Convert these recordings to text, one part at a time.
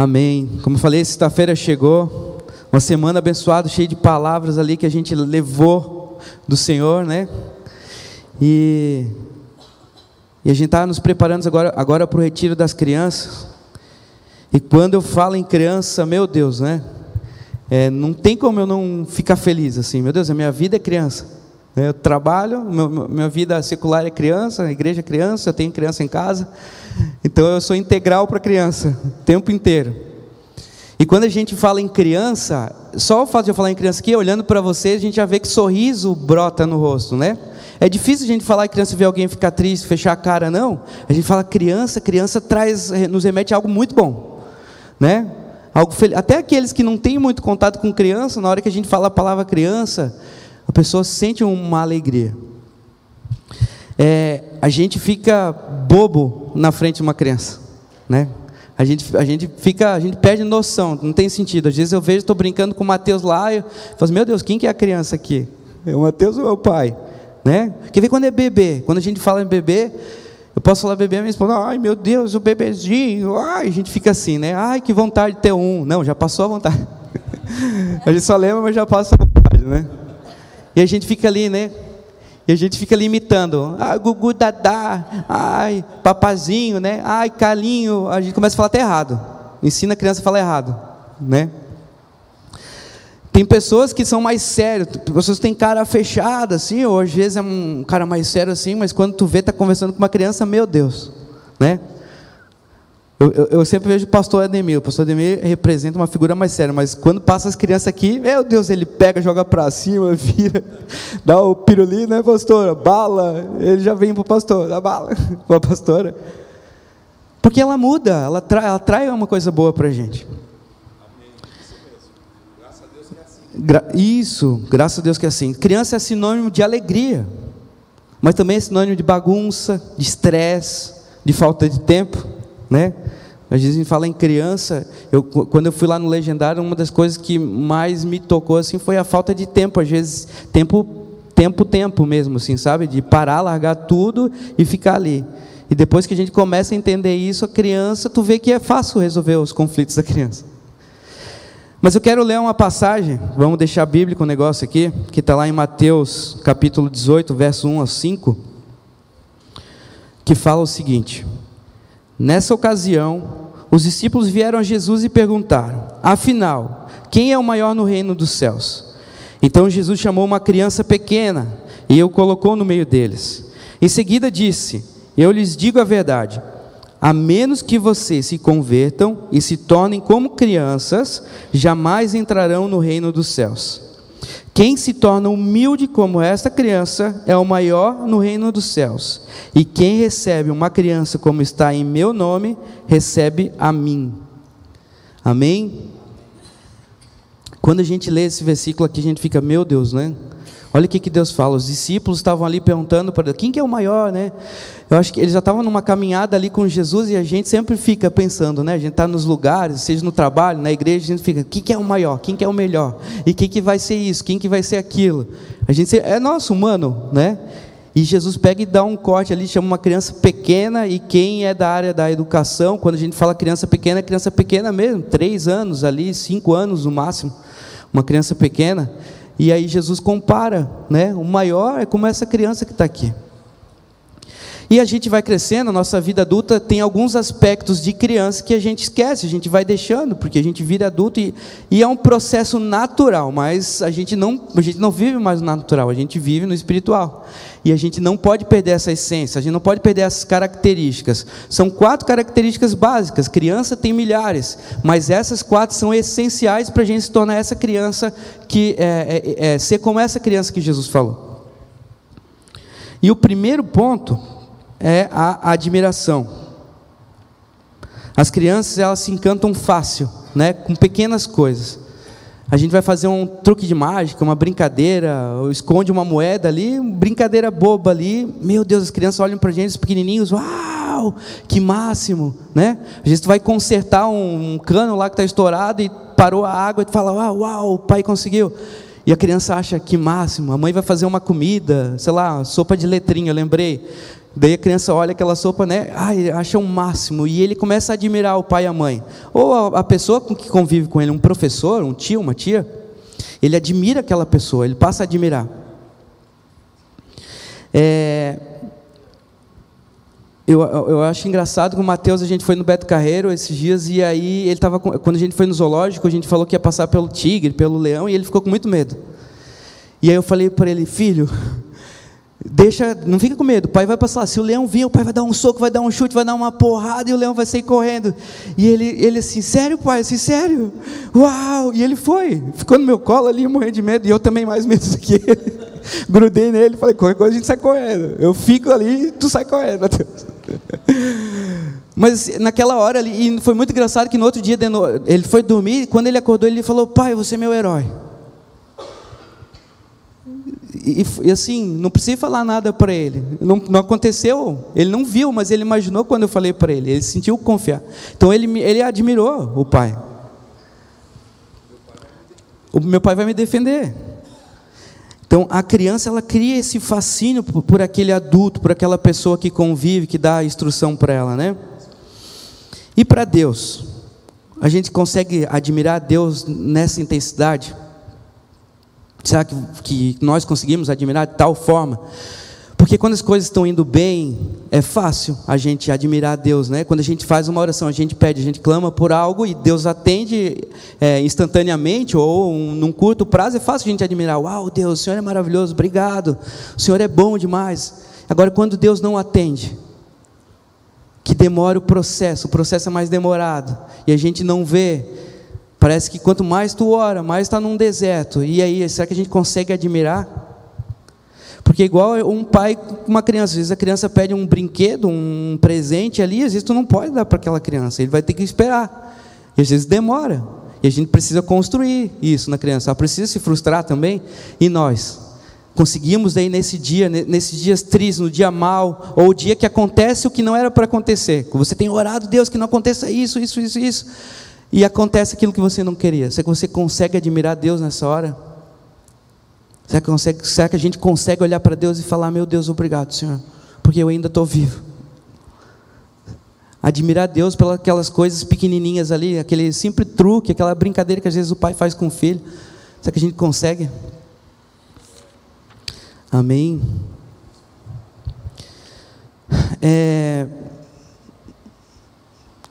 Amém. Como eu falei, sexta-feira chegou, uma semana abençoada, cheia de palavras ali que a gente levou do Senhor, né? E, e a gente está nos preparando agora, agora para o retiro das crianças. E quando eu falo em criança, meu Deus, né? É, não tem como eu não ficar feliz assim, meu Deus, a minha vida é criança. Eu trabalho, minha vida secular é criança, a igreja é criança, eu tenho criança em casa. Então eu sou integral para criança, o tempo inteiro. E quando a gente fala em criança, só o fato de eu falar em criança aqui, olhando para vocês, a gente já vê que sorriso brota no rosto, né? É difícil a gente falar em criança ver alguém ficar triste, fechar a cara, não. A gente fala criança, criança traz, nos remete a algo muito bom, né? Algo Até aqueles que não têm muito contato com criança, na hora que a gente fala a palavra criança, a pessoa sente uma alegria. É, a gente fica bobo na frente de uma criança, né? A gente, a gente fica, a gente perde noção, não tem sentido. Às vezes eu vejo, estou brincando com o Mateus lá, eu falo meu Deus, quem que é a criança aqui? É o Mateus ou é o pai? Né? Quer ver quando é bebê? Quando a gente fala em bebê, eu posso falar bebê, minha esposa, ai meu Deus, o bebezinho, ai, a gente fica assim, né? Ai, que vontade de ter um. Não, já passou a vontade. a gente só lembra, mas já passa a vontade, né? E a gente fica ali, né? E a gente fica ali imitando. Ah, Gugu Dadá, ai, papazinho, né? Ai, Calinho. A gente começa a falar até errado. Ensina a criança a falar errado, né? Tem pessoas que são mais sérias, pessoas que têm cara fechada, assim, ou às vezes é um cara mais sério assim, mas quando tu vê, tá conversando com uma criança, meu Deus, né? Eu, eu, eu, sempre vejo o pastor Ademir. O pastor Ademir representa uma figura mais séria, mas quando passa as crianças aqui, meu Deus, ele pega, joga para cima, vira, dá o pirulito, né, pastora? Bala, ele já vem para o pastor, dá bala para a pastora. Porque ela muda, ela, tra, ela trai uma coisa boa para a gente. Gra isso, graças a Deus que é assim. Criança é sinônimo de alegria, mas também é sinônimo de bagunça, de estresse, de falta de tempo né? Às vezes a gente fala em criança, eu, quando eu fui lá no legendário, uma das coisas que mais me tocou assim foi a falta de tempo, às vezes tempo, tempo, tempo mesmo, assim, sabe? De parar, largar tudo e ficar ali. E depois que a gente começa a entender isso, a criança, tu vê que é fácil resolver os conflitos da criança. Mas eu quero ler uma passagem, vamos deixar bíblico o um negócio aqui, que está lá em Mateus capítulo 18, verso 1 a 5, que fala o seguinte. Nessa ocasião, os discípulos vieram a Jesus e perguntaram: Afinal, quem é o maior no reino dos céus? Então Jesus chamou uma criança pequena e o colocou no meio deles. Em seguida disse: Eu lhes digo a verdade. A menos que vocês se convertam e se tornem como crianças, jamais entrarão no reino dos céus. Quem se torna humilde como esta criança é o maior no reino dos céus. E quem recebe uma criança como está em meu nome, recebe a mim. Amém? Quando a gente lê esse versículo aqui, a gente fica, meu Deus, né? Olha o que, que Deus fala. Os discípulos estavam ali perguntando para quem que é o maior, né? Eu acho que eles já estavam numa caminhada ali com Jesus e a gente sempre fica pensando, né? A gente está nos lugares, seja no trabalho, na igreja, a gente fica, quem que é o maior? Quem que é o melhor? E quem que vai ser isso? Quem que vai ser aquilo? A gente é nosso humano, né? E Jesus pega e dá um corte ali, chama uma criança pequena, e quem é da área da educação, quando a gente fala criança pequena, é criança pequena mesmo, três anos ali, cinco anos no máximo, uma criança pequena. E aí Jesus compara, né? O maior é como essa criança que está aqui. E a gente vai crescendo, a nossa vida adulta tem alguns aspectos de criança que a gente esquece, a gente vai deixando, porque a gente vira adulto e, e, é um processo natural, mas a gente, não, a gente não vive mais no natural, a gente vive no espiritual. E a gente não pode perder essa essência, a gente não pode perder essas características. São quatro características básicas, criança tem milhares, mas essas quatro são essenciais para a gente se tornar essa criança que é, é, é, ser como essa criança que Jesus falou. E o primeiro ponto é a admiração. As crianças elas se encantam fácil, né, com pequenas coisas. A gente vai fazer um truque de mágica, uma brincadeira, esconde uma moeda ali, brincadeira boba ali. Meu Deus, as crianças olham para a gente, os pequenininhos, uau, que máximo, né? A gente vai consertar um, um cano lá que está estourado e parou a água e fala, uau, uau, o pai conseguiu. E a criança acha que máximo. A mãe vai fazer uma comida, sei lá, sopa de letrinha, eu lembrei Daí a criança olha aquela sopa, né? Ai, acha o um máximo. E ele começa a admirar o pai e a mãe. Ou a, a pessoa que convive com ele, um professor, um tio, uma tia. Ele admira aquela pessoa, ele passa a admirar. É, eu, eu acho engraçado que o Matheus, a gente foi no Beto Carreiro esses dias, e aí ele tava quando a gente foi no zoológico, a gente falou que ia passar pelo tigre, pelo leão, e ele ficou com muito medo. E aí eu falei para ele, filho, Deixa, não fica com medo. O pai vai passar. Se o leão vir, o pai vai dar um soco, vai dar um chute, vai dar uma porrada e o leão vai sair correndo. E ele, ele assim, sério, pai? Assim, sério? Uau! E ele foi, ficou no meu colo ali, morrendo de medo. E eu também mais medo do que ele. Grudei nele, falei, qualquer coisa a gente sai correndo. Eu fico ali tu sai correndo, Mateus. Mas naquela hora, e foi muito engraçado que no outro dia ele foi dormir. Quando ele acordou, ele falou: Pai, você é meu herói. E, e, assim, não precisei falar nada para ele. Não, não, aconteceu, ele não viu, mas ele imaginou quando eu falei para ele. Ele sentiu confiar. Então ele, ele admirou o pai. O meu pai vai me defender. Então a criança ela cria esse fascínio por, por aquele adulto, por aquela pessoa que convive, que dá a instrução para ela, né? E para Deus, a gente consegue admirar Deus nessa intensidade? Será que, que nós conseguimos admirar de tal forma? Porque quando as coisas estão indo bem, é fácil a gente admirar a Deus, né? Quando a gente faz uma oração, a gente pede, a gente clama por algo e Deus atende é, instantaneamente ou um, num curto prazo, é fácil a gente admirar. Uau, Deus, o Senhor é maravilhoso, obrigado. O Senhor é bom demais. Agora, quando Deus não atende, que demora o processo, o processo é mais demorado e a gente não vê, Parece que quanto mais tu ora, mais está num deserto. E aí, será que a gente consegue admirar? Porque igual um pai com uma criança, às vezes a criança pede um brinquedo, um presente ali, às vezes tu não pode dar para aquela criança, ele vai ter que esperar. E às vezes demora. E a gente precisa construir isso na criança. Ela precisa se frustrar também. E nós conseguimos aí nesse dia, nesses dias tristes, no dia mal, ou o dia que acontece o que não era para acontecer. Você tem orado, Deus, que não aconteça isso, isso, isso, isso e acontece aquilo que você não queria. Será que você consegue admirar Deus nessa hora? Será que, consegue, será que a gente consegue olhar para Deus e falar: Meu Deus, obrigado, Senhor, porque eu ainda estou vivo? Admirar Deus pelas aquelas coisas pequenininhas ali, aquele simples truque, aquela brincadeira que às vezes o pai faz com o filho. Será que a gente consegue? Amém. É,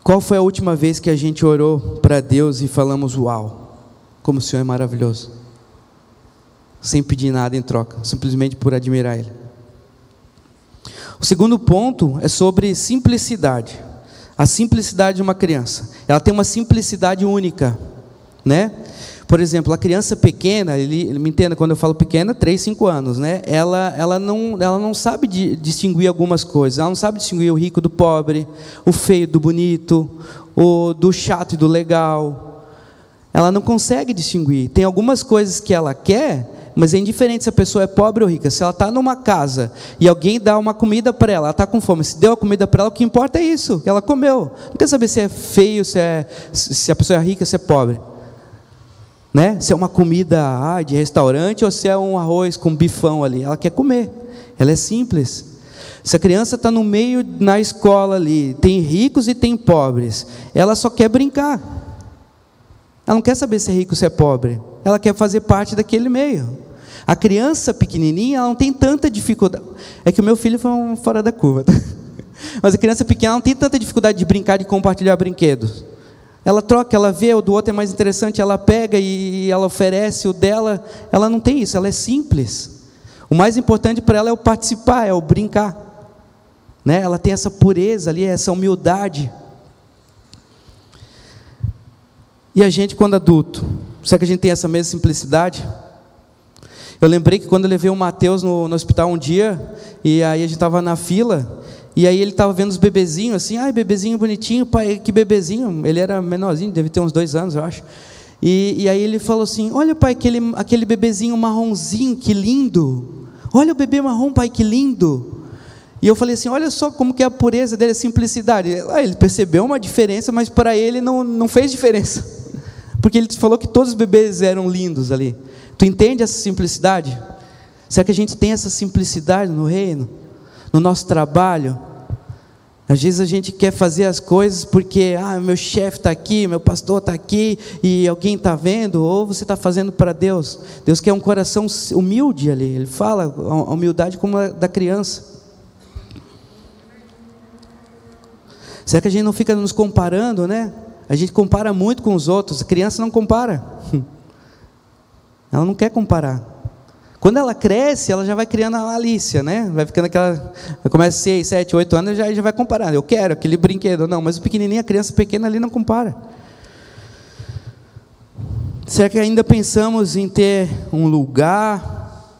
qual foi a última vez que a gente orou para Deus e falamos uau, como o Senhor é maravilhoso? Sem pedir nada em troca, simplesmente por admirar Ele. O segundo ponto é sobre simplicidade. A simplicidade de uma criança. Ela tem uma simplicidade única, né? Por exemplo, a criança pequena, ele, me entenda quando eu falo pequena, 3, 5 anos, né? Ela, ela, não, ela não sabe de, distinguir algumas coisas. Ela não sabe distinguir o rico do pobre, o feio do bonito, o do chato e do legal. Ela não consegue distinguir. Tem algumas coisas que ela quer, mas é indiferente se a pessoa é pobre ou rica. Se ela está numa casa e alguém dá uma comida para ela, ela está com fome. Se deu a comida para ela, o que importa é isso, que ela comeu. Não quer saber se é feio, se, é, se a pessoa é rica, se é pobre né? Se é uma comida ah, de restaurante ou se é um arroz com bifão ali. Ela quer comer. Ela é simples. Se a criança está no meio na escola ali, tem ricos e tem pobres, ela só quer brincar. Ela não quer saber se é rico ou se é pobre. Ela quer fazer parte daquele meio. A criança pequenininha, ela não tem tanta dificuldade. É que o meu filho foi um fora da curva. Mas a criança pequena não tem tanta dificuldade de brincar, de compartilhar brinquedos. Ela troca, ela vê, o do outro é mais interessante, ela pega e ela oferece o dela. Ela não tem isso, ela é simples. O mais importante para ela é o participar, é o brincar. Né? Ela tem essa pureza ali, essa humildade. E a gente, quando adulto, será que a gente tem essa mesma simplicidade? Eu lembrei que quando eu levei o Mateus no, no hospital um dia, e aí a gente estava na fila, e aí ele estava vendo os bebezinhos assim, ai, bebezinho bonitinho, pai, que bebezinho. Ele era menorzinho, deve ter uns dois anos, eu acho. E, e aí ele falou assim: Olha, pai, aquele, aquele bebezinho marronzinho, que lindo. Olha o bebê marrom, pai, que lindo. E eu falei assim: Olha só como que é a pureza dele, a simplicidade. Ah, ele percebeu uma diferença, mas para ele não, não fez diferença. Porque ele falou que todos os bebês eram lindos ali. Tu entende essa simplicidade? Será que a gente tem essa simplicidade no reino? no nosso trabalho. Às vezes a gente quer fazer as coisas porque, ah, meu chefe está aqui, meu pastor está aqui e alguém está vendo, ou você está fazendo para Deus. Deus quer um coração humilde ali. Ele fala a humildade como a da criança. Será que a gente não fica nos comparando, né? A gente compara muito com os outros. A criança não compara. Ela não quer comparar. Quando ela cresce, ela já vai criando a malícia, né? Vai ficando aquela. Começa 6, 7, 8 anos, já, já vai comparar. Eu quero aquele brinquedo. Não, mas o pequenininho, a criança pequena ali não compara. Será que ainda pensamos em ter um lugar,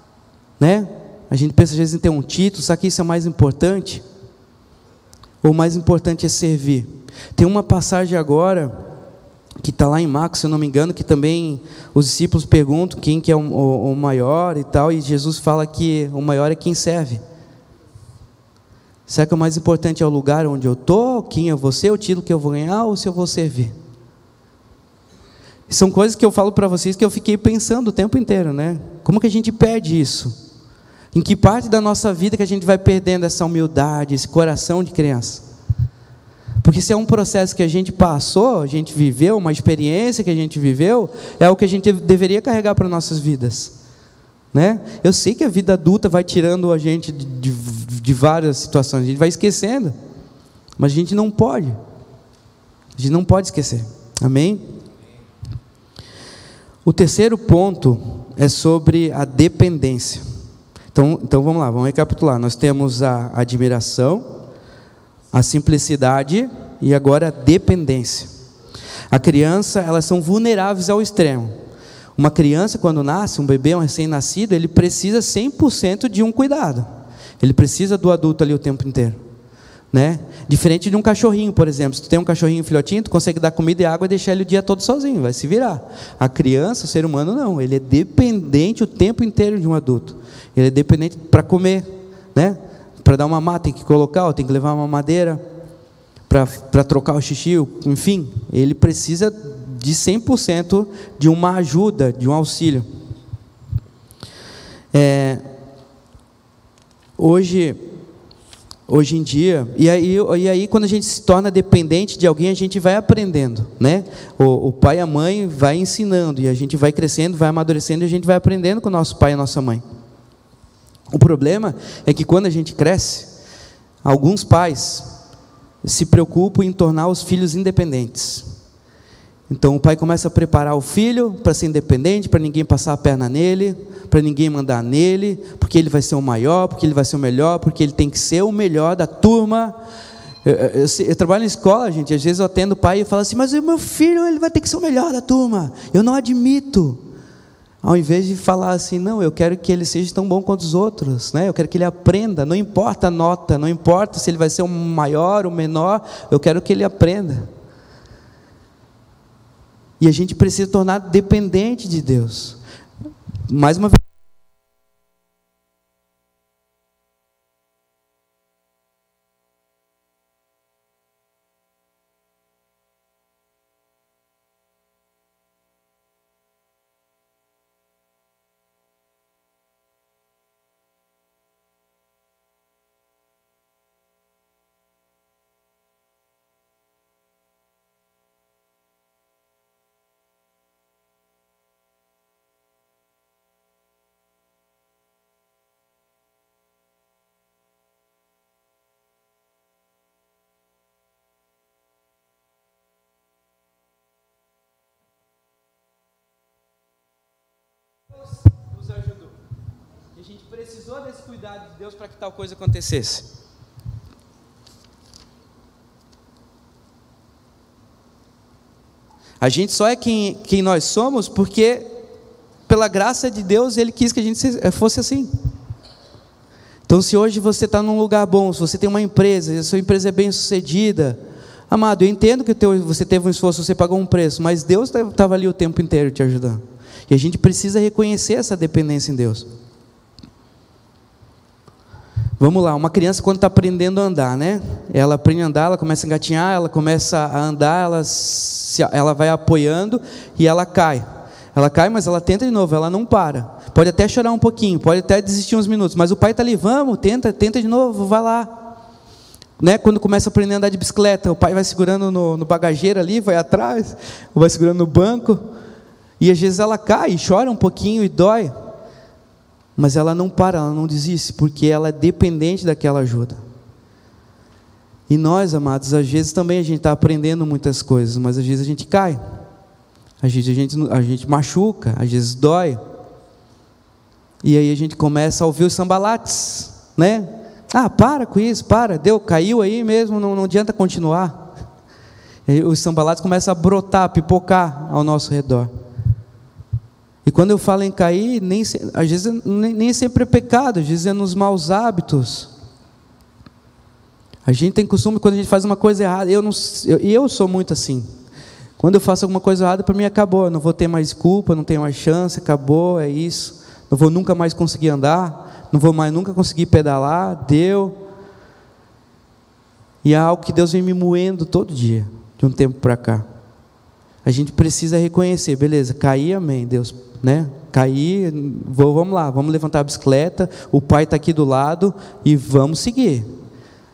né? A gente pensa às vezes em ter um título, será que isso é mais importante? Ou mais importante é servir? Tem uma passagem agora que está lá em Marcos, se eu não me engano, que também os discípulos perguntam quem que é o, o, o, maior e tal, e Jesus fala que o maior é quem serve. Será que o mais importante é o lugar onde eu estou, quem é você, o título que eu vou ganhar, ou se eu vou servir? São coisas que eu falo para vocês que eu fiquei pensando o tempo inteiro, né? Como que a gente perde isso? Em que parte da nossa vida que a gente vai perdendo essa humildade, esse coração de criança? Porque se é um processo que a gente passou, a gente viveu, uma experiência que a gente viveu, é o que a gente deveria carregar para nossas vidas. Né? Eu sei que a vida adulta vai tirando a gente de, de, de várias situações, a gente vai esquecendo, mas a gente não pode. A gente não pode esquecer. Amém? O terceiro ponto é sobre a dependência. Então, então vamos lá, vamos recapitular. Nós temos a admiração, a simplicidade e agora a dependência. A criança, elas são vulneráveis ao extremo. Uma criança, quando nasce, um bebê, um recém-nascido, ele precisa 100% de um cuidado. Ele precisa do adulto ali o tempo inteiro. Né? Diferente de um cachorrinho, por exemplo. Se tu tem um cachorrinho filhotinho, tu consegue dar comida e água e deixar ele o dia todo sozinho, vai se virar. A criança, o ser humano, não. Ele é dependente o tempo inteiro de um adulto. Ele é dependente para comer, né? Para dar uma mata tem que colocar, tem que levar uma madeira para trocar o xixi, enfim, ele precisa de 100% de uma ajuda, de um auxílio. É, hoje, hoje em dia, e aí, e aí quando a gente se torna dependente de alguém, a gente vai aprendendo, né? O, o pai e a mãe vai ensinando, e a gente vai crescendo, vai amadurecendo, e a gente vai aprendendo com o nosso pai e a nossa mãe. O problema é que quando a gente cresce, alguns pais se preocupam em tornar os filhos independentes. Então o pai começa a preparar o filho para ser independente, para ninguém passar a perna nele, para ninguém mandar nele, porque ele vai ser o maior, porque ele vai ser o melhor, porque ele tem que ser o melhor da turma. Eu, eu, eu, eu trabalho na escola, gente, às vezes eu atendo o pai e falo assim, mas o meu filho ele vai ter que ser o melhor da turma. Eu não admito. Ao invés de falar assim, não, eu quero que ele seja tão bom quanto os outros, né? eu quero que ele aprenda, não importa a nota, não importa se ele vai ser o maior ou menor, eu quero que ele aprenda. E a gente precisa tornar dependente de Deus. Mais uma vez. Cuidado de Deus para que tal coisa acontecesse. A gente só é quem, quem nós somos porque, pela graça de Deus, Ele quis que a gente fosse assim. Então, se hoje você está num lugar bom, se você tem uma empresa, e a sua empresa é bem sucedida, amado, eu entendo que teu, você teve um esforço, você pagou um preço, mas Deus estava ali o tempo inteiro te ajudando. E a gente precisa reconhecer essa dependência em Deus. Vamos lá, uma criança quando está aprendendo a andar, né? Ela aprende a andar, ela começa a engatinhar, ela começa a andar, ela, se, ela vai apoiando e ela cai. Ela cai, mas ela tenta de novo, ela não para. pode até chorar um pouquinho, pode até desistir uns minutos, mas o pai está ali, vamos, tenta, tenta de novo, vai lá. Né? Quando começa a aprender a andar de bicicleta, o pai vai segurando no, no bagageiro ali, vai atrás, vai segurando no banco, e às vezes ela cai, chora um pouquinho e dói, mas ela não para, ela não desiste, porque ela é dependente daquela ajuda. E nós, amados, às vezes também a gente está aprendendo muitas coisas, mas às vezes a gente cai, às vezes a gente, a gente machuca, às vezes dói. E aí a gente começa a ouvir os sambalates, né? Ah, para com isso, para, deu, caiu aí mesmo, não, não adianta continuar. E os sambalates começam a brotar, a pipocar ao nosso redor. E quando eu falo em cair, nem, às vezes nem, nem sempre é pecado, às vezes é nos maus hábitos. A gente tem costume, quando a gente faz uma coisa errada, eu, não, eu, eu sou muito assim. Quando eu faço alguma coisa errada, para mim acabou, eu não vou ter mais culpa, não tenho mais chance, acabou, é isso. Não vou nunca mais conseguir andar, não vou mais nunca conseguir pedalar, deu. E é algo que Deus vem me moendo todo dia, de um tempo para cá. A gente precisa reconhecer, beleza, caí, amém, Deus, né? Vou, vamos lá, vamos levantar a bicicleta, o pai está aqui do lado e vamos seguir.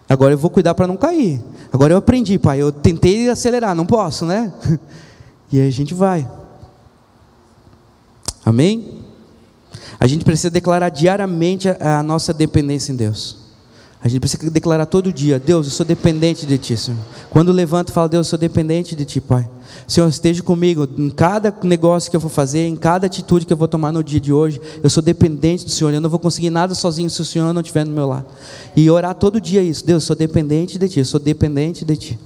Agora eu vou cuidar para não cair. Agora eu aprendi, pai, eu tentei acelerar, não posso, né? E aí a gente vai. Amém? A gente precisa declarar diariamente a nossa dependência em Deus. A gente precisa declarar todo dia: Deus, eu sou dependente de Ti, Senhor. Quando levanto falo, Deus, eu sou dependente de Ti, Pai. Senhor, esteja comigo em cada negócio que eu vou fazer, em cada atitude que eu vou tomar no dia de hoje. Eu sou dependente do Senhor. Eu não vou conseguir nada sozinho se o Senhor não estiver no meu lado. E orar todo dia isso: Deus, eu sou dependente de Ti, eu sou dependente de Ti.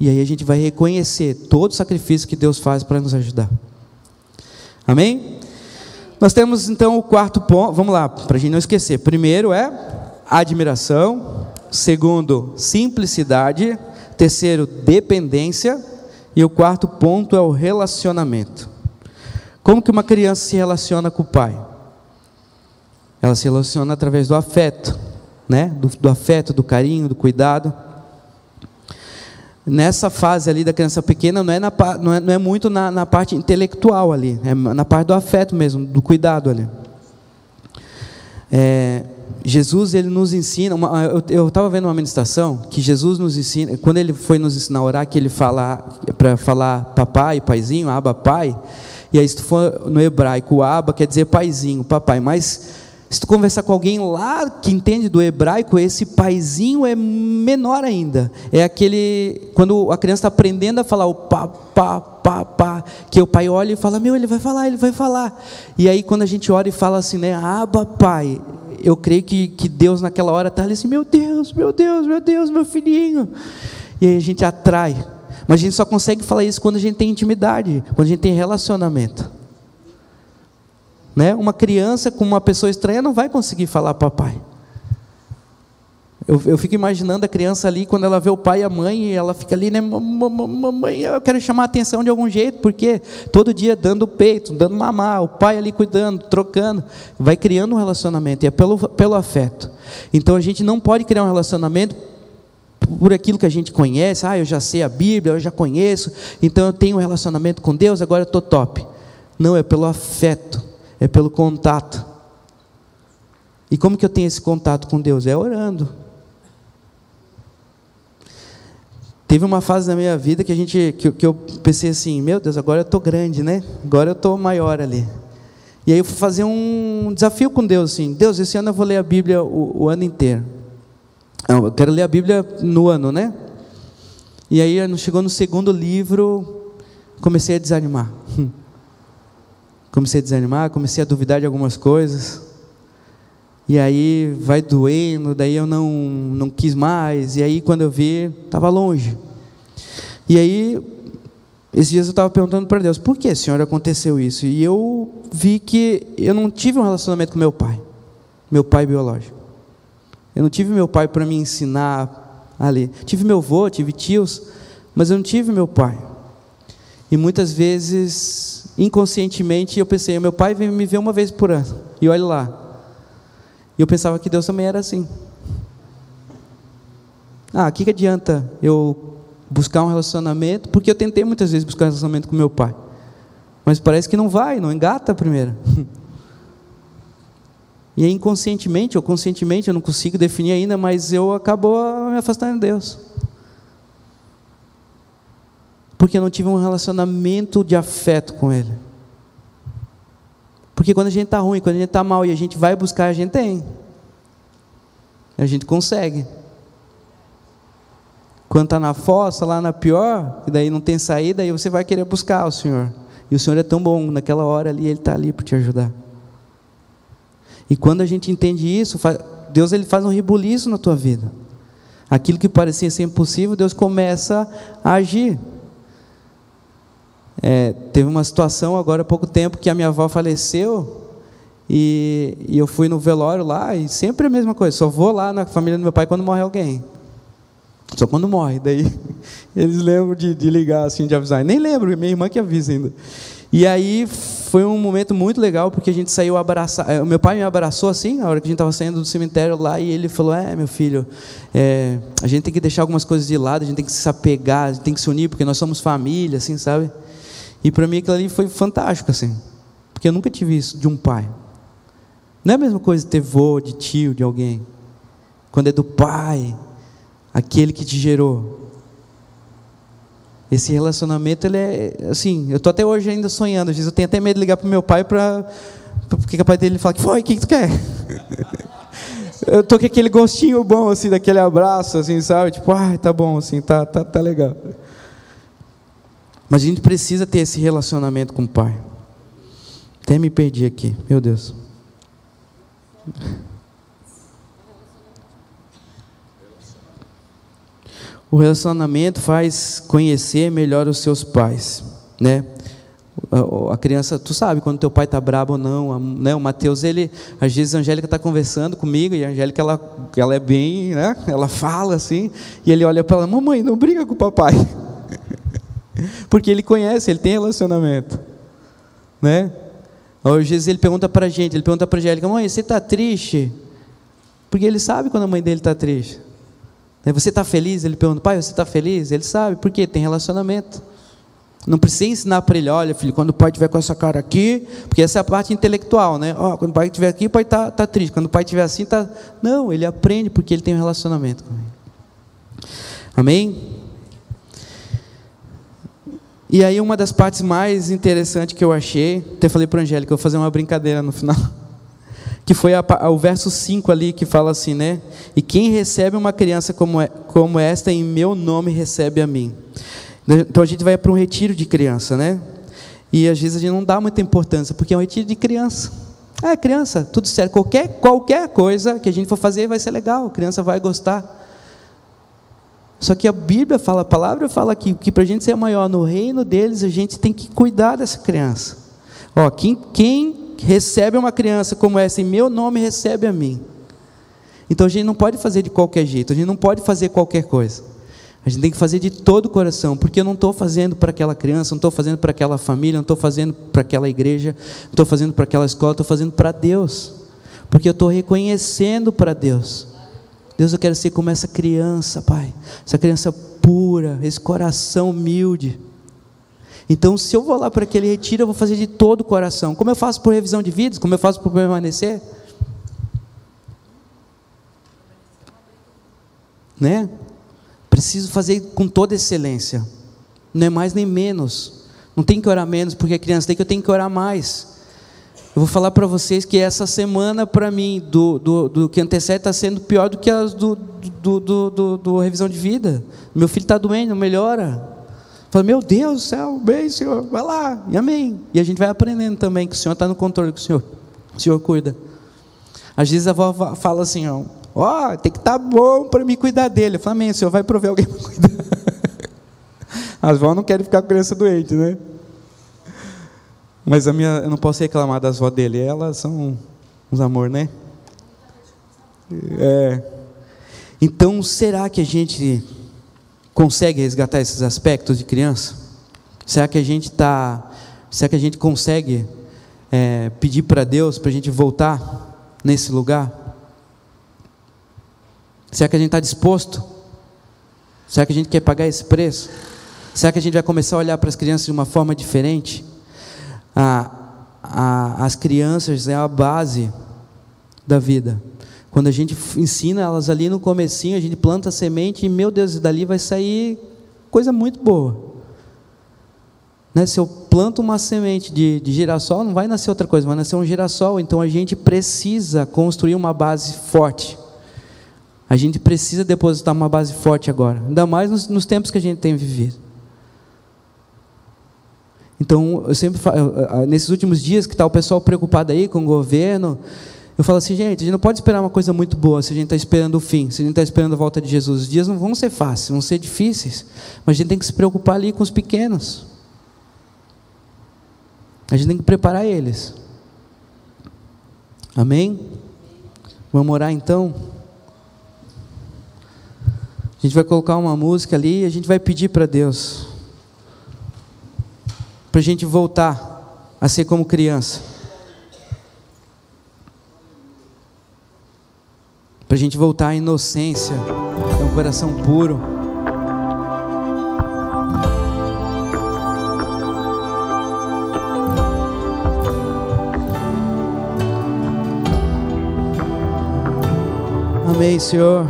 E aí a gente vai reconhecer todo o sacrifício que Deus faz para nos ajudar. Amém? Nós temos então o quarto ponto, vamos lá, para a gente não esquecer. Primeiro é admiração. Segundo, simplicidade. Terceiro, dependência. E o quarto ponto é o relacionamento. Como que uma criança se relaciona com o pai? Ela se relaciona através do afeto, né? Do, do afeto, do carinho, do cuidado nessa fase ali da criança pequena não é, na, não é, não é muito na, na, parte intelectual ali, é na parte do afeto mesmo, do cuidado ali. É, Jesus ele nos ensina, uma, eu estava vendo uma ministração que Jesus nos ensina, quando ele foi nos ensinar a orar, que ele fala para falar papai, paizinho, aba pai, e aí se tu for no hebraico, aba quer dizer paizinho, papai, mas se tu conversar com alguém lá que entende do hebraico, esse paizinho é menor ainda. É aquele quando a criança está aprendendo a falar o pá, pá, pá, pá, que o pai olha e fala: Meu, ele vai falar, ele vai falar. E aí quando a gente ora e fala assim, né? Aba, pai. Eu creio que, que Deus naquela hora está ali assim: Meu Deus, meu Deus, meu Deus, meu filhinho. E aí a gente atrai. Mas a gente só consegue falar isso quando a gente tem intimidade, quando a gente tem relacionamento. Né? Uma criança com uma pessoa estranha não vai conseguir falar papai. Eu, eu fico imaginando a criança ali, quando ela vê o pai e a mãe, e ela fica ali, né? Mamãe, eu quero chamar a atenção de algum jeito, porque todo dia dando peito, dando mamar, o pai ali cuidando, trocando, vai criando um relacionamento, e é pelo, pelo afeto. Então a gente não pode criar um relacionamento por aquilo que a gente conhece, ah, eu já sei a Bíblia, eu já conheço, então eu tenho um relacionamento com Deus, agora eu estou top. Não, é pelo afeto é pelo contato. E como que eu tenho esse contato com Deus? É orando. Teve uma fase na minha vida que a gente que, que eu pensei assim, meu Deus, agora eu estou grande, né? Agora eu estou maior ali. E aí eu fui fazer um desafio com Deus, assim, Deus, esse ano eu vou ler a Bíblia o, o ano inteiro. Eu quero ler a Bíblia no ano, né? E aí chegou no segundo livro, comecei a desanimar. comecei a desanimar, comecei a duvidar de algumas coisas. E aí vai doendo, daí eu não, não quis mais. E aí quando eu vi, estava longe. E aí, esses dias eu estava perguntando para Deus, por que, Senhor, aconteceu isso? E eu vi que eu não tive um relacionamento com meu pai, meu pai biológico. Eu não tive meu pai para me ensinar ali. Tive meu avô, tive tios, mas eu não tive meu pai. E muitas vezes inconscientemente eu pensei, meu pai vem me ver uma vez por ano, e olha lá. E eu pensava que Deus também era assim. Ah, o que, que adianta eu buscar um relacionamento? Porque eu tentei muitas vezes buscar um relacionamento com meu pai. Mas parece que não vai, não engata primeiro. E aí, inconscientemente ou conscientemente, eu não consigo definir ainda, mas eu acabo me afastando de Deus. Porque eu não tive um relacionamento de afeto com Ele. Porque quando a gente está ruim, quando a gente está mal e a gente vai buscar, a gente tem. A gente consegue. Quando está na fossa, lá na pior, e daí não tem saída, aí você vai querer buscar o Senhor. E o Senhor é tão bom, naquela hora ali, Ele está ali para te ajudar. E quando a gente entende isso, Deus ele faz um rebuliço na tua vida. Aquilo que parecia ser impossível, Deus começa a agir. É, teve uma situação agora há pouco tempo que a minha avó faleceu e, e, eu fui no velório lá e sempre a mesma coisa. Só vou lá na família do meu pai quando morre alguém. Só quando morre. Daí eles lembram de, de ligar assim, de avisar. Nem lembro, minha irmã que avisa ainda. E aí foi um momento muito legal porque a gente saiu abraçar. O meu pai me abraçou assim na hora que a gente estava saindo do cemitério lá e ele falou: É, meu filho, é, a gente tem que deixar algumas coisas de lado, a gente tem que se apegar, a gente tem que se unir porque nós somos família, assim, sabe? E para mim aquilo ali foi fantástico, assim, porque eu nunca tive isso de um pai. Não é a mesma coisa ter vô, de tio, de alguém. Quando é do pai, aquele que te gerou. Esse relacionamento, ele é assim. Eu estou até hoje ainda sonhando. Às vezes eu tenho até medo de ligar para meu pai para. Porque o pai dele fala: que foi? O que, que tu quer? eu tô com aquele gostinho bom, assim, daquele abraço, assim, sabe? Tipo, ah, tá bom, assim, tá, tá, tá legal. Mas a gente precisa ter esse relacionamento com o Pai. Até me perdi aqui, meu Deus. O relacionamento faz conhecer melhor os seus pais, né? A criança, tu sabe quando teu pai está brabo ou não, né? O Mateus, ele, às vezes a Angélica está conversando comigo e a Angélica, ela, ela é bem, né? Ela fala assim e ele olha para ela, mamãe, não briga com o papai. Porque ele conhece, ele tem relacionamento. Né? Às vezes ele pergunta para a gente, ele pergunta para a Angélica, mãe, você está triste? Porque ele sabe quando a mãe dele está triste. Né? Você está feliz? Ele pergunta, pai, você está feliz? Ele sabe, porque tem relacionamento. Não precisa ensinar para ele, olha, filho, quando o pai estiver com essa cara aqui, porque essa é a parte intelectual, né? Oh, quando o pai estiver aqui, o pai está tá triste. Quando o pai estiver assim, está. Não, ele aprende porque ele tem um relacionamento ele. Amém? E aí uma das partes mais interessantes que eu achei, até falei para a Angélica, eu vou fazer uma brincadeira no final, que foi a, o verso 5 ali que fala assim, né? E quem recebe uma criança como, é, como esta em meu nome recebe a mim. Então a gente vai para um retiro de criança, né? E às vezes a gente não dá muita importância, porque é um retiro de criança. É, criança, tudo certo. Qualquer, qualquer coisa que a gente for fazer vai ser legal, a criança vai gostar. Só que a Bíblia fala, a palavra fala aqui, que para a gente ser maior no reino deles, a gente tem que cuidar dessa criança. Ó, quem, quem recebe uma criança como essa em meu nome, recebe a mim. Então a gente não pode fazer de qualquer jeito, a gente não pode fazer qualquer coisa. A gente tem que fazer de todo o coração, porque eu não estou fazendo para aquela criança, não estou fazendo para aquela família, não estou fazendo para aquela igreja, não estou fazendo para aquela escola, estou fazendo para Deus, porque eu estou reconhecendo para Deus Deus, eu quero ser como essa criança, Pai. Essa criança pura, esse coração humilde. Então, se eu vou lá para aquele retiro, eu vou fazer de todo o coração. Como eu faço por revisão de vidas? Como eu faço por permanecer? Né? Preciso fazer com toda excelência. Não é mais nem menos. Não tem que orar menos porque é criança, tem que eu tenho que orar mais. Eu vou falar para vocês que essa semana, para mim, do, do, do, que antecede, está sendo pior do que as do, do, do, do, do revisão de vida. Meu filho está doente, não melhora. Fala, meu Deus do céu, bem, Senhor, vai lá, e amém. E a gente vai aprendendo também que o Senhor está no controle, que o Senhor, o Senhor cuida. Às vezes a avó fala assim, ó, tem que estar tá bom para me cuidar dele. Eu falo, amém, o Senhor vai prover alguém para cuidar. As avós não querem ficar com criança doente, né? Mas a minha, eu não posso reclamar das vó dele, elas são uns amor, né? É. Então, será que a gente consegue resgatar esses aspectos de criança? Será que a gente está, será que a gente consegue é, pedir para Deus para a gente voltar nesse lugar? Será que a gente está disposto? Será que a gente quer pagar esse preço? Será que a gente vai começar a olhar para as crianças de uma forma diferente? A, a, as crianças é a base da vida. Quando a gente ensina elas ali no comecinho, a gente planta a semente e, meu Deus, dali vai sair coisa muito boa. Né? Se eu planto uma semente de, de girassol, não vai nascer outra coisa, vai nascer um girassol. Então a gente precisa construir uma base forte. A gente precisa depositar uma base forte agora, ainda mais nos, nos tempos que a gente tem vivido. Então, eu sempre falo, nesses últimos dias que está o pessoal preocupado aí com o governo, eu falo assim, gente, a gente não pode esperar uma coisa muito boa se a gente está esperando o fim, se a gente está esperando a volta de Jesus. Os dias não vão ser fáceis, vão ser difíceis, mas a gente tem que se preocupar ali com os pequenos. A gente tem que preparar eles. Amém? Vamos orar então? A gente vai colocar uma música ali e a gente vai pedir para Deus para a gente voltar a ser como criança. Para a gente voltar à inocência, a um coração puro. Amém, Senhor.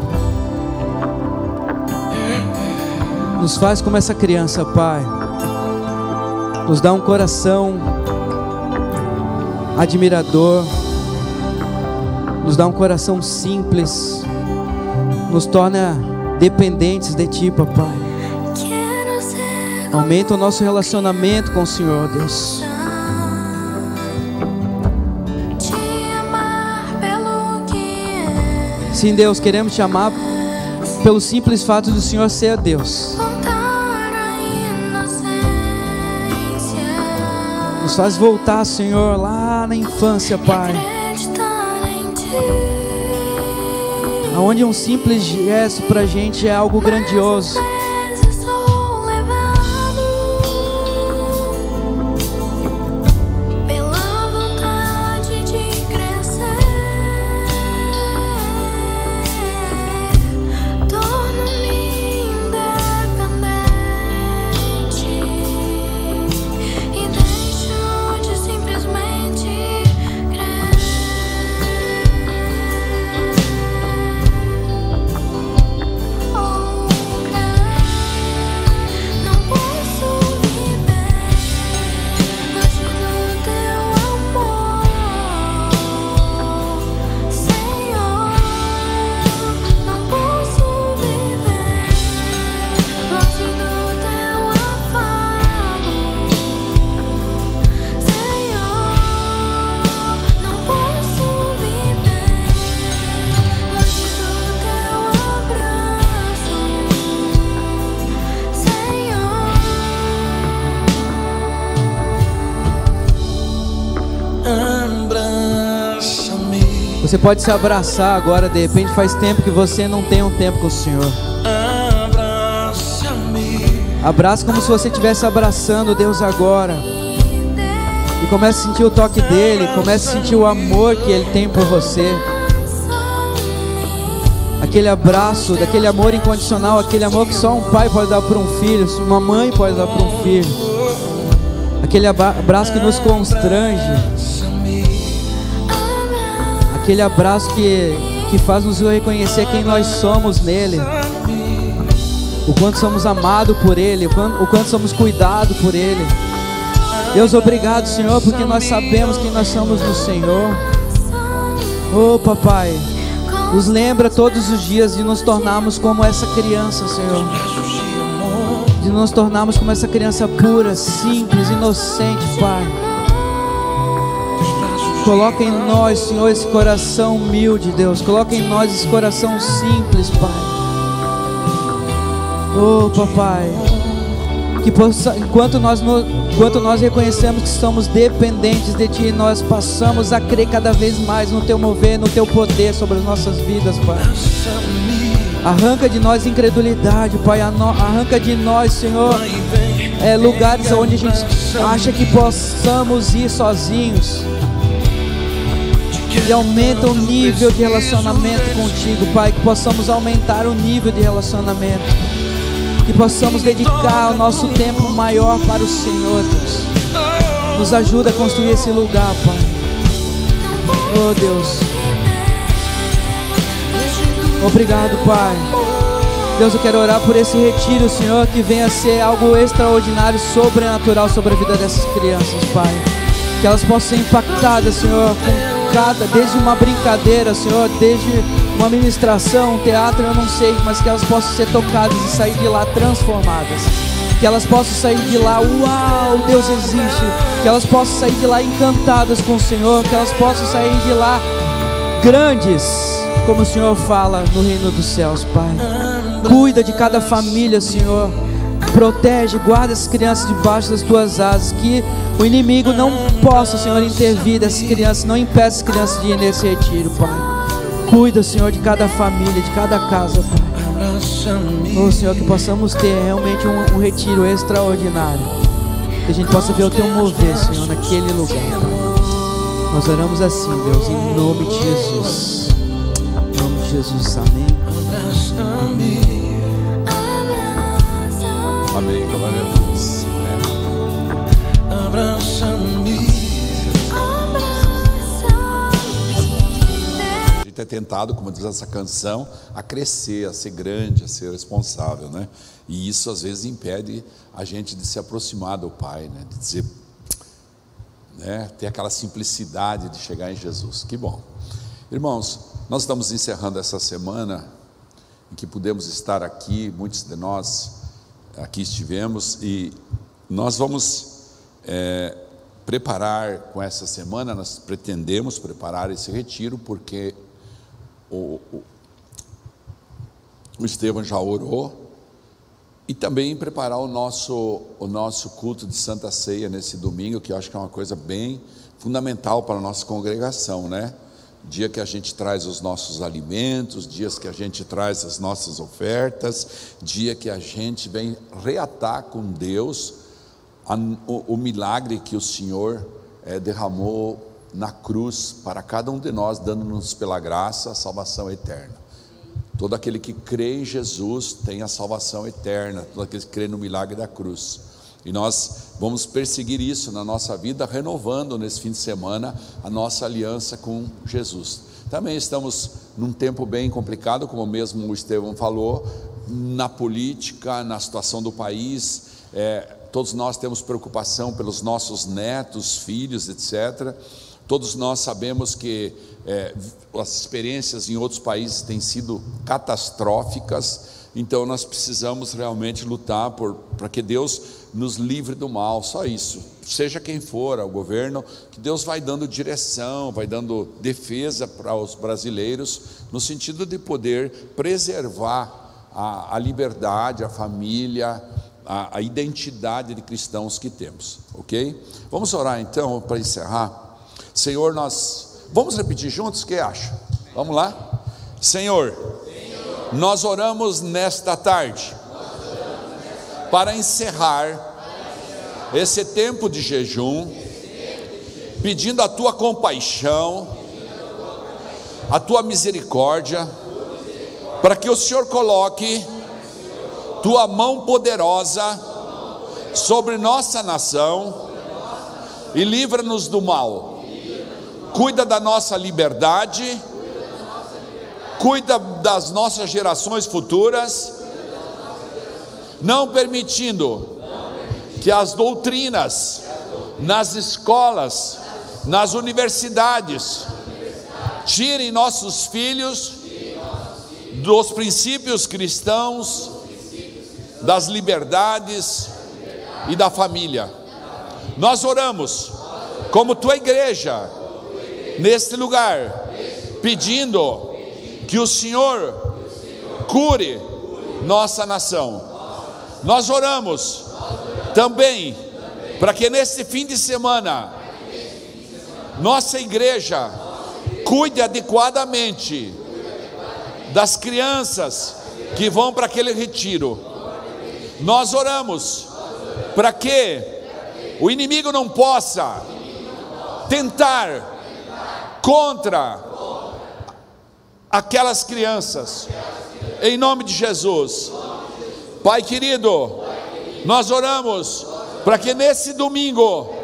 Nos faz como essa criança, Pai. Nos dá um coração admirador. Nos dá um coração simples. Nos torna dependentes de Ti, Papai. Aumenta o nosso relacionamento com o Senhor, Deus. Sim, Deus, queremos te amar pelo simples fato do Senhor ser Deus. Faz voltar, Senhor, lá na infância, Pai. Onde um simples gesto para a gente é algo grandioso. Você pode se abraçar agora, de repente faz tempo que você não tem um tempo com o Senhor. Abraça como se você estivesse abraçando Deus agora. E comece a sentir o toque dele, comece a sentir o amor que ele tem por você. Aquele abraço, daquele amor incondicional, aquele amor que só um pai pode dar para um filho, uma mãe pode dar para um filho. Aquele abraço que nos constrange aquele abraço que, que faz nos reconhecer quem nós somos nele, o quanto somos amados por Ele, o quanto, o quanto somos cuidados por Ele. Deus, obrigado, Senhor, porque nós sabemos que nós somos no Senhor. Oh, papai, nos lembra todos os dias de nos tornarmos como essa criança, Senhor. De nos tornarmos como essa criança pura, simples, inocente, Pai. Coloca em nós, Senhor, esse coração humilde, Deus. Coloca em nós esse coração simples, Pai. Oh, papai. Que possa, enquanto nós, enquanto nós reconhecemos que estamos dependentes de Ti, nós passamos a crer cada vez mais no Teu mover, no Teu poder sobre as nossas vidas, Pai. Arranca de nós incredulidade, Pai. Arranca de nós, Senhor, é, lugares onde a gente acha que possamos ir sozinhos e aumenta o nível de relacionamento contigo, Pai. Que possamos aumentar o nível de relacionamento. Que possamos dedicar o nosso tempo maior para o Senhor, Deus. Nos ajuda a construir esse lugar, Pai. Oh, Deus. Obrigado, Pai. Deus, eu quero orar por esse retiro, Senhor, que venha a ser algo extraordinário, sobrenatural sobre a vida dessas crianças, Pai. Que elas possam ser impactadas, Senhor, com desde uma brincadeira, Senhor, desde uma ministração, um teatro, eu não sei, mas que elas possam ser tocadas e sair de lá transformadas. Que elas possam sair de lá, uau, Deus existe. Que elas possam sair de lá encantadas com o Senhor. Que elas possam sair de lá grandes, como o Senhor fala no reino dos céus, Pai. Cuida de cada família, Senhor. Protege, guarda as crianças debaixo das tuas asas. Que o inimigo não possa, Senhor, intervir dessas crianças. Não impeça as crianças de ir nesse retiro, Pai. Cuida, Senhor, de cada família, de cada casa, Pai. Oh, Senhor, que possamos ter realmente um, um retiro extraordinário. Que a gente possa ver o Teu mover, Senhor, naquele lugar, Pai. Nós oramos assim, Deus, em nome de Jesus. Em nome de Jesus, amém. Amém, glória a Deus. Abraça-me. é tentado, como diz essa canção, a crescer, a ser grande, a ser responsável, né? E isso às vezes impede a gente de se aproximar do Pai, né? De dizer, né? Ter aquela simplicidade de chegar em Jesus. Que bom. Irmãos, nós estamos encerrando essa semana em que pudemos estar aqui, muitos de nós aqui estivemos e nós vamos é, preparar com essa semana, nós pretendemos preparar esse retiro, porque o, o, o Estevam já orou, e também preparar o nosso, o nosso culto de Santa Ceia nesse domingo, que eu acho que é uma coisa bem fundamental para a nossa congregação, né? Dia que a gente traz os nossos alimentos, dias que a gente traz as nossas ofertas, dia que a gente vem reatar com Deus a, o, o, milagre que o Senhor é, derramou na cruz para cada um de nós, dando-nos pela graça a salvação eterna. Todo aquele que crê em Jesus tem a salvação eterna, todo aquele que crê no milagre da cruz. E nós vamos perseguir isso na nossa vida, renovando nesse fim de semana a nossa aliança com Jesus. Também estamos num tempo bem complicado, como mesmo o Estevão falou, na política, na situação do país. É, todos nós temos preocupação pelos nossos netos, filhos, etc. Todos nós sabemos que é, as experiências em outros países têm sido catastróficas, então nós precisamos realmente lutar para que Deus nos livre do mal, só isso. Seja quem for, o governo, que Deus vai dando direção, vai dando defesa para os brasileiros, no sentido de poder preservar a, a liberdade, a família, a, a identidade de cristãos que temos, ok? Vamos orar então para encerrar. Senhor, nós vamos repetir juntos, o que acha? Vamos lá? Senhor, nós oramos nesta tarde para encerrar esse tempo de jejum, pedindo a tua compaixão, a tua misericórdia, para que o Senhor coloque tua mão poderosa sobre nossa nação e livra-nos do mal. Cuida da nossa liberdade, cuida das nossas gerações futuras, não permitindo que as doutrinas nas escolas, nas universidades, tirem nossos filhos dos princípios cristãos, das liberdades e da família. Nós oramos como tua igreja neste lugar, pedindo que o Senhor cure nossa nação. Nós oramos também para que neste fim de semana nossa igreja cuide adequadamente das crianças que vão para aquele retiro. Nós oramos para que o inimigo não possa tentar contra aquelas crianças, em nome de Jesus. Pai querido, nós oramos para que nesse domingo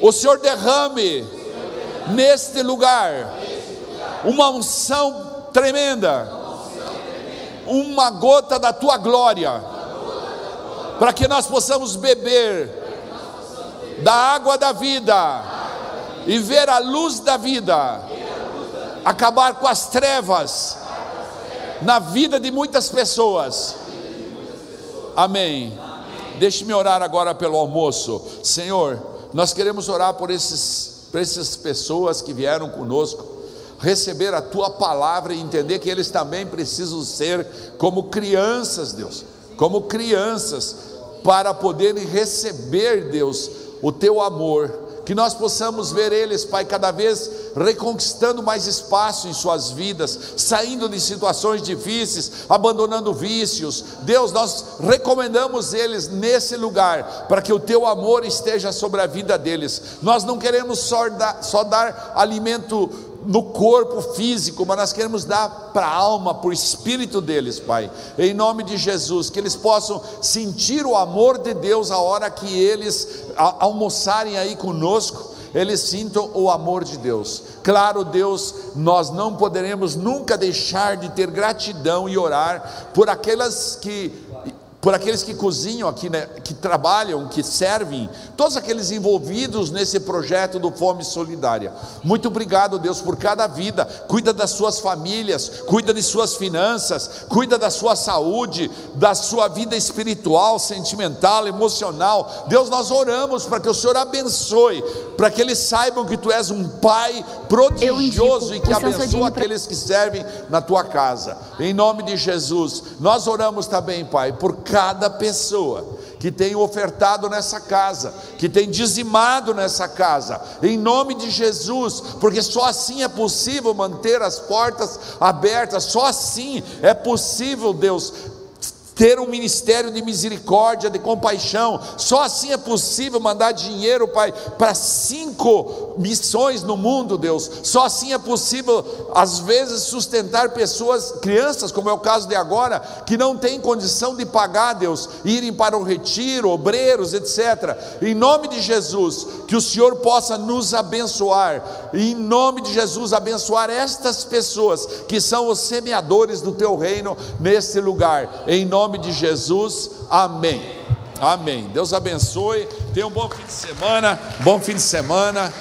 o Senhor derrame neste lugar uma unção tremenda uma gota da tua glória, para que nós possamos beber da água da vida e ver a luz da vida, acabar com as trevas na vida de muitas pessoas. Amém. Deixe-me orar agora pelo almoço. Senhor, nós queremos orar por, esses, por essas pessoas que vieram conosco, receber a tua palavra e entender que eles também precisam ser como crianças, Deus, como crianças, para poderem receber, Deus, o teu amor que nós possamos ver eles, Pai, cada vez reconquistando mais espaço em suas vidas, saindo de situações difíceis, abandonando vícios. Deus, nós recomendamos eles nesse lugar, para que o teu amor esteja sobre a vida deles. Nós não queremos só dar, só dar alimento no corpo físico, mas nós queremos dar para a alma, para o espírito deles, Pai, em nome de Jesus, que eles possam sentir o amor de Deus a hora que eles almoçarem aí conosco, eles sintam o amor de Deus. Claro, Deus, nós não poderemos nunca deixar de ter gratidão e orar por aquelas que por aqueles que cozinham aqui, né, que trabalham, que servem, todos aqueles envolvidos nesse projeto do Fome Solidária. Muito obrigado, Deus, por cada vida. Cuida das suas famílias, cuida de suas finanças, cuida da sua saúde, da sua vida espiritual, sentimental, emocional. Deus, nós oramos para que o Senhor abençoe, para que eles saibam que tu és um pai prodigioso e que abençoa aqueles que servem na tua casa. Em nome de Jesus, nós oramos também, Pai, por cada pessoa que tem ofertado nessa casa, que tem dizimado nessa casa, em nome de Jesus, porque só assim é possível manter as portas abertas, só assim é possível, Deus, ter um ministério de misericórdia, de compaixão. Só assim é possível mandar dinheiro, Pai, para cinco missões no mundo, Deus. Só assim é possível, às vezes, sustentar pessoas, crianças, como é o caso de agora, que não têm condição de pagar, Deus, irem para o retiro, obreiros, etc. Em nome de Jesus, que o Senhor possa nos abençoar. Em nome de Jesus, abençoar estas pessoas que são os semeadores do teu reino nesse lugar. Em nome nome de Jesus, amém. Amém. Deus abençoe. Tenha um bom fim de semana. Bom fim de semana.